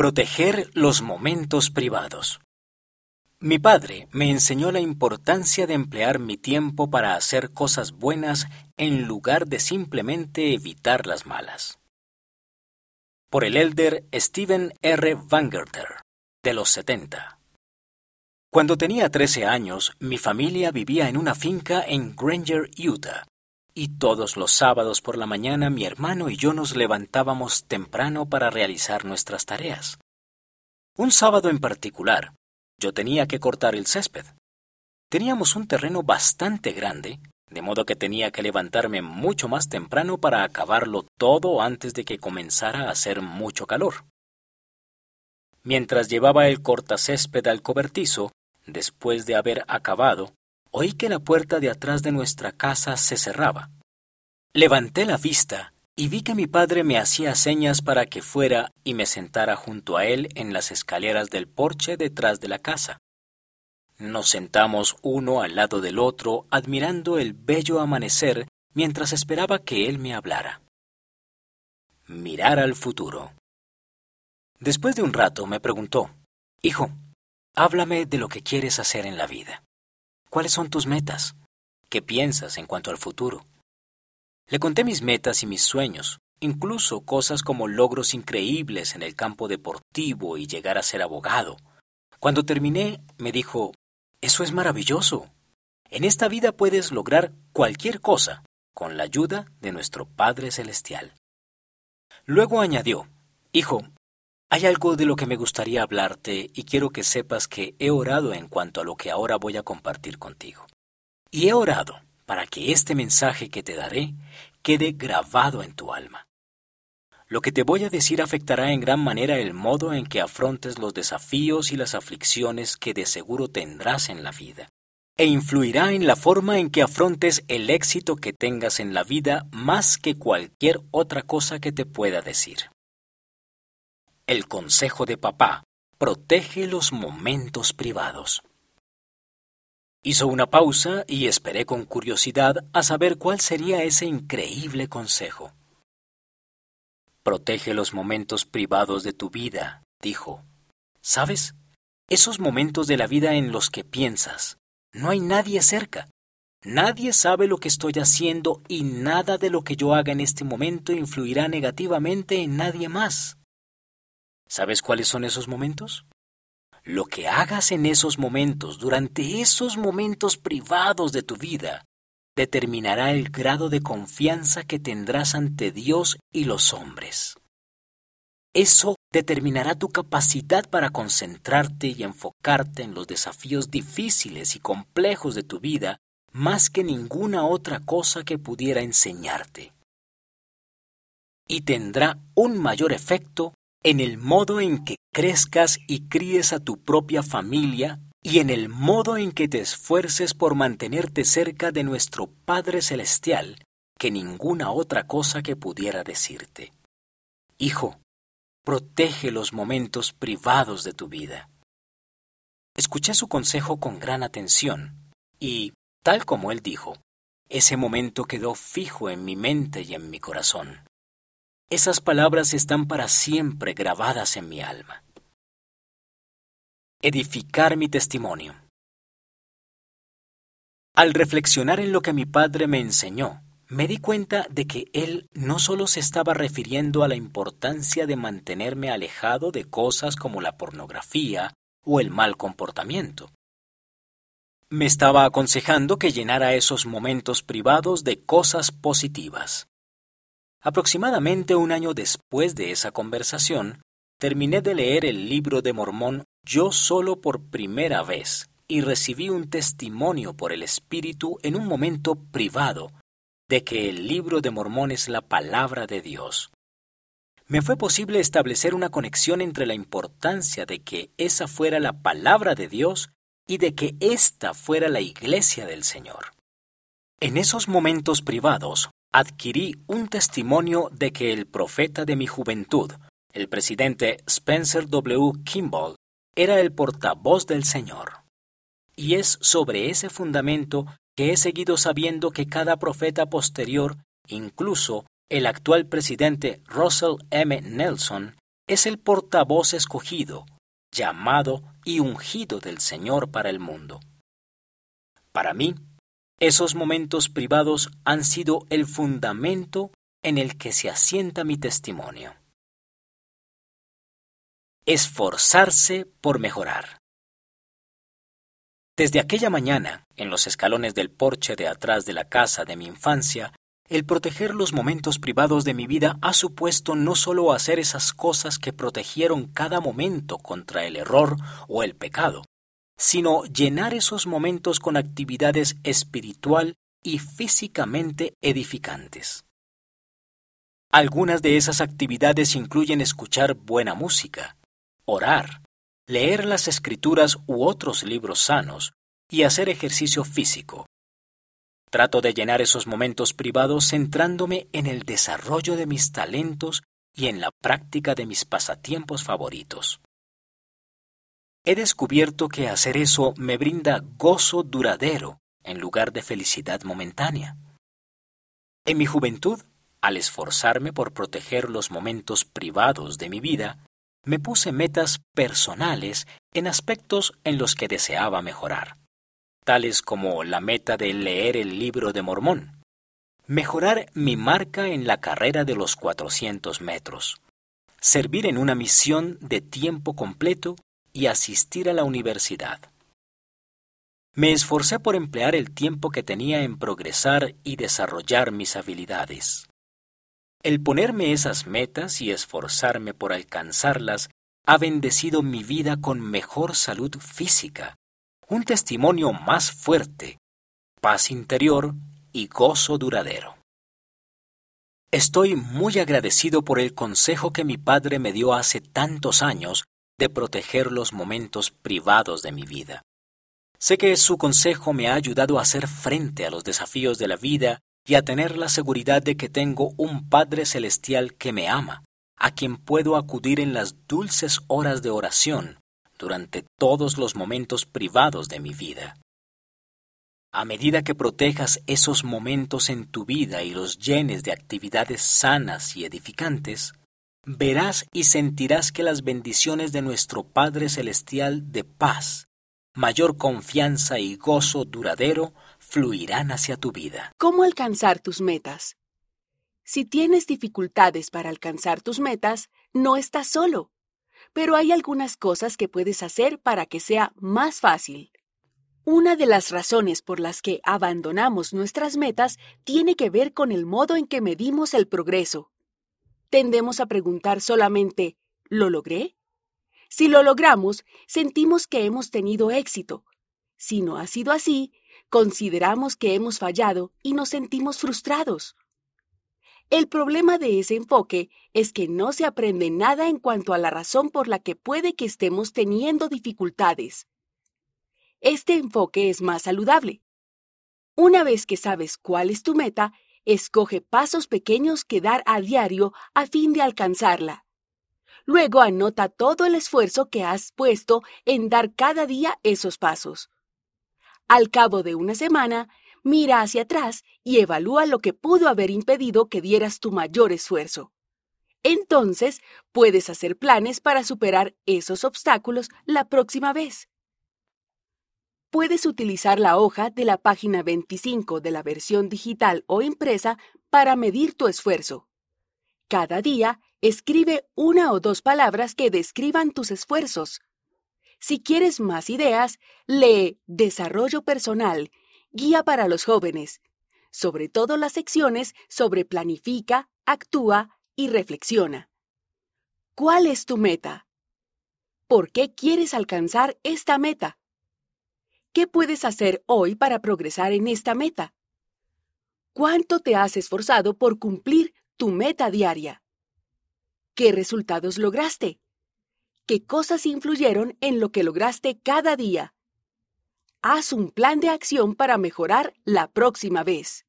Proteger los momentos privados. Mi padre me enseñó la importancia de emplear mi tiempo para hacer cosas buenas en lugar de simplemente evitar las malas. Por el elder Stephen R. Vangerter, de los 70. Cuando tenía 13 años, mi familia vivía en una finca en Granger, Utah, y todos los sábados por la mañana mi hermano y yo nos levantábamos temprano para realizar nuestras tareas. Un sábado en particular, yo tenía que cortar el césped. Teníamos un terreno bastante grande, de modo que tenía que levantarme mucho más temprano para acabarlo todo antes de que comenzara a hacer mucho calor. Mientras llevaba el cortacésped al cobertizo, después de haber acabado, oí que la puerta de atrás de nuestra casa se cerraba. Levanté la vista y vi que mi padre me hacía señas para que fuera y me sentara junto a él en las escaleras del porche detrás de la casa. Nos sentamos uno al lado del otro admirando el bello amanecer mientras esperaba que él me hablara. Mirar al futuro. Después de un rato me preguntó, Hijo, háblame de lo que quieres hacer en la vida. ¿Cuáles son tus metas? ¿Qué piensas en cuanto al futuro? Le conté mis metas y mis sueños, incluso cosas como logros increíbles en el campo deportivo y llegar a ser abogado. Cuando terminé, me dijo, Eso es maravilloso. En esta vida puedes lograr cualquier cosa con la ayuda de nuestro Padre Celestial. Luego añadió, Hijo, hay algo de lo que me gustaría hablarte y quiero que sepas que he orado en cuanto a lo que ahora voy a compartir contigo. Y he orado para que este mensaje que te daré quede grabado en tu alma. Lo que te voy a decir afectará en gran manera el modo en que afrontes los desafíos y las aflicciones que de seguro tendrás en la vida, e influirá en la forma en que afrontes el éxito que tengas en la vida más que cualquier otra cosa que te pueda decir. El consejo de papá protege los momentos privados. Hizo una pausa y esperé con curiosidad a saber cuál sería ese increíble consejo. Protege los momentos privados de tu vida, dijo. ¿Sabes? Esos momentos de la vida en los que piensas, no hay nadie cerca. Nadie sabe lo que estoy haciendo y nada de lo que yo haga en este momento influirá negativamente en nadie más. ¿Sabes cuáles son esos momentos? Lo que hagas en esos momentos, durante esos momentos privados de tu vida, determinará el grado de confianza que tendrás ante Dios y los hombres. Eso determinará tu capacidad para concentrarte y enfocarte en los desafíos difíciles y complejos de tu vida más que ninguna otra cosa que pudiera enseñarte. Y tendrá un mayor efecto en el modo en que crezcas y críes a tu propia familia y en el modo en que te esfuerces por mantenerte cerca de nuestro Padre Celestial que ninguna otra cosa que pudiera decirte. Hijo, protege los momentos privados de tu vida. Escuché su consejo con gran atención y, tal como él dijo, ese momento quedó fijo en mi mente y en mi corazón. Esas palabras están para siempre grabadas en mi alma. Edificar mi testimonio. Al reflexionar en lo que mi padre me enseñó, me di cuenta de que él no solo se estaba refiriendo a la importancia de mantenerme alejado de cosas como la pornografía o el mal comportamiento. Me estaba aconsejando que llenara esos momentos privados de cosas positivas. Aproximadamente un año después de esa conversación, terminé de leer el libro de Mormón yo solo por primera vez y recibí un testimonio por el Espíritu en un momento privado de que el libro de Mormón es la palabra de Dios. Me fue posible establecer una conexión entre la importancia de que esa fuera la palabra de Dios y de que ésta fuera la iglesia del Señor. En esos momentos privados adquirí un testimonio de que el profeta de mi juventud, el presidente Spencer W. Kimball, era el portavoz del Señor. Y es sobre ese fundamento que he seguido sabiendo que cada profeta posterior, incluso el actual presidente Russell M. Nelson, es el portavoz escogido, llamado y ungido del Señor para el mundo. Para mí, esos momentos privados han sido el fundamento en el que se asienta mi testimonio. Esforzarse por mejorar. Desde aquella mañana, en los escalones del porche de atrás de la casa de mi infancia, el proteger los momentos privados de mi vida ha supuesto no solo hacer esas cosas que protegieron cada momento contra el error o el pecado, sino llenar esos momentos con actividades espiritual y físicamente edificantes. Algunas de esas actividades incluyen escuchar buena música, orar, leer las escrituras u otros libros sanos y hacer ejercicio físico. Trato de llenar esos momentos privados centrándome en el desarrollo de mis talentos y en la práctica de mis pasatiempos favoritos. He descubierto que hacer eso me brinda gozo duradero en lugar de felicidad momentánea. En mi juventud, al esforzarme por proteger los momentos privados de mi vida, me puse metas personales en aspectos en los que deseaba mejorar, tales como la meta de leer el libro de Mormón, mejorar mi marca en la carrera de los 400 metros, servir en una misión de tiempo completo y asistir a la universidad. Me esforcé por emplear el tiempo que tenía en progresar y desarrollar mis habilidades. El ponerme esas metas y esforzarme por alcanzarlas ha bendecido mi vida con mejor salud física, un testimonio más fuerte, paz interior y gozo duradero. Estoy muy agradecido por el consejo que mi padre me dio hace tantos años de proteger los momentos privados de mi vida. Sé que su consejo me ha ayudado a hacer frente a los desafíos de la vida y a tener la seguridad de que tengo un Padre Celestial que me ama, a quien puedo acudir en las dulces horas de oración durante todos los momentos privados de mi vida. A medida que protejas esos momentos en tu vida y los llenes de actividades sanas y edificantes, verás y sentirás que las bendiciones de nuestro Padre Celestial de paz, mayor confianza y gozo duradero fluirán hacia tu vida. ¿Cómo alcanzar tus metas? Si tienes dificultades para alcanzar tus metas, no estás solo, pero hay algunas cosas que puedes hacer para que sea más fácil. Una de las razones por las que abandonamos nuestras metas tiene que ver con el modo en que medimos el progreso tendemos a preguntar solamente ¿lo logré? Si lo logramos, sentimos que hemos tenido éxito. Si no ha sido así, consideramos que hemos fallado y nos sentimos frustrados. El problema de ese enfoque es que no se aprende nada en cuanto a la razón por la que puede que estemos teniendo dificultades. Este enfoque es más saludable. Una vez que sabes cuál es tu meta, Escoge pasos pequeños que dar a diario a fin de alcanzarla. Luego anota todo el esfuerzo que has puesto en dar cada día esos pasos. Al cabo de una semana, mira hacia atrás y evalúa lo que pudo haber impedido que dieras tu mayor esfuerzo. Entonces, puedes hacer planes para superar esos obstáculos la próxima vez puedes utilizar la hoja de la página 25 de la versión digital o impresa para medir tu esfuerzo. Cada día, escribe una o dos palabras que describan tus esfuerzos. Si quieres más ideas, lee Desarrollo Personal, Guía para los Jóvenes, sobre todo las secciones sobre planifica, actúa y reflexiona. ¿Cuál es tu meta? ¿Por qué quieres alcanzar esta meta? ¿Qué puedes hacer hoy para progresar en esta meta? ¿Cuánto te has esforzado por cumplir tu meta diaria? ¿Qué resultados lograste? ¿Qué cosas influyeron en lo que lograste cada día? Haz un plan de acción para mejorar la próxima vez.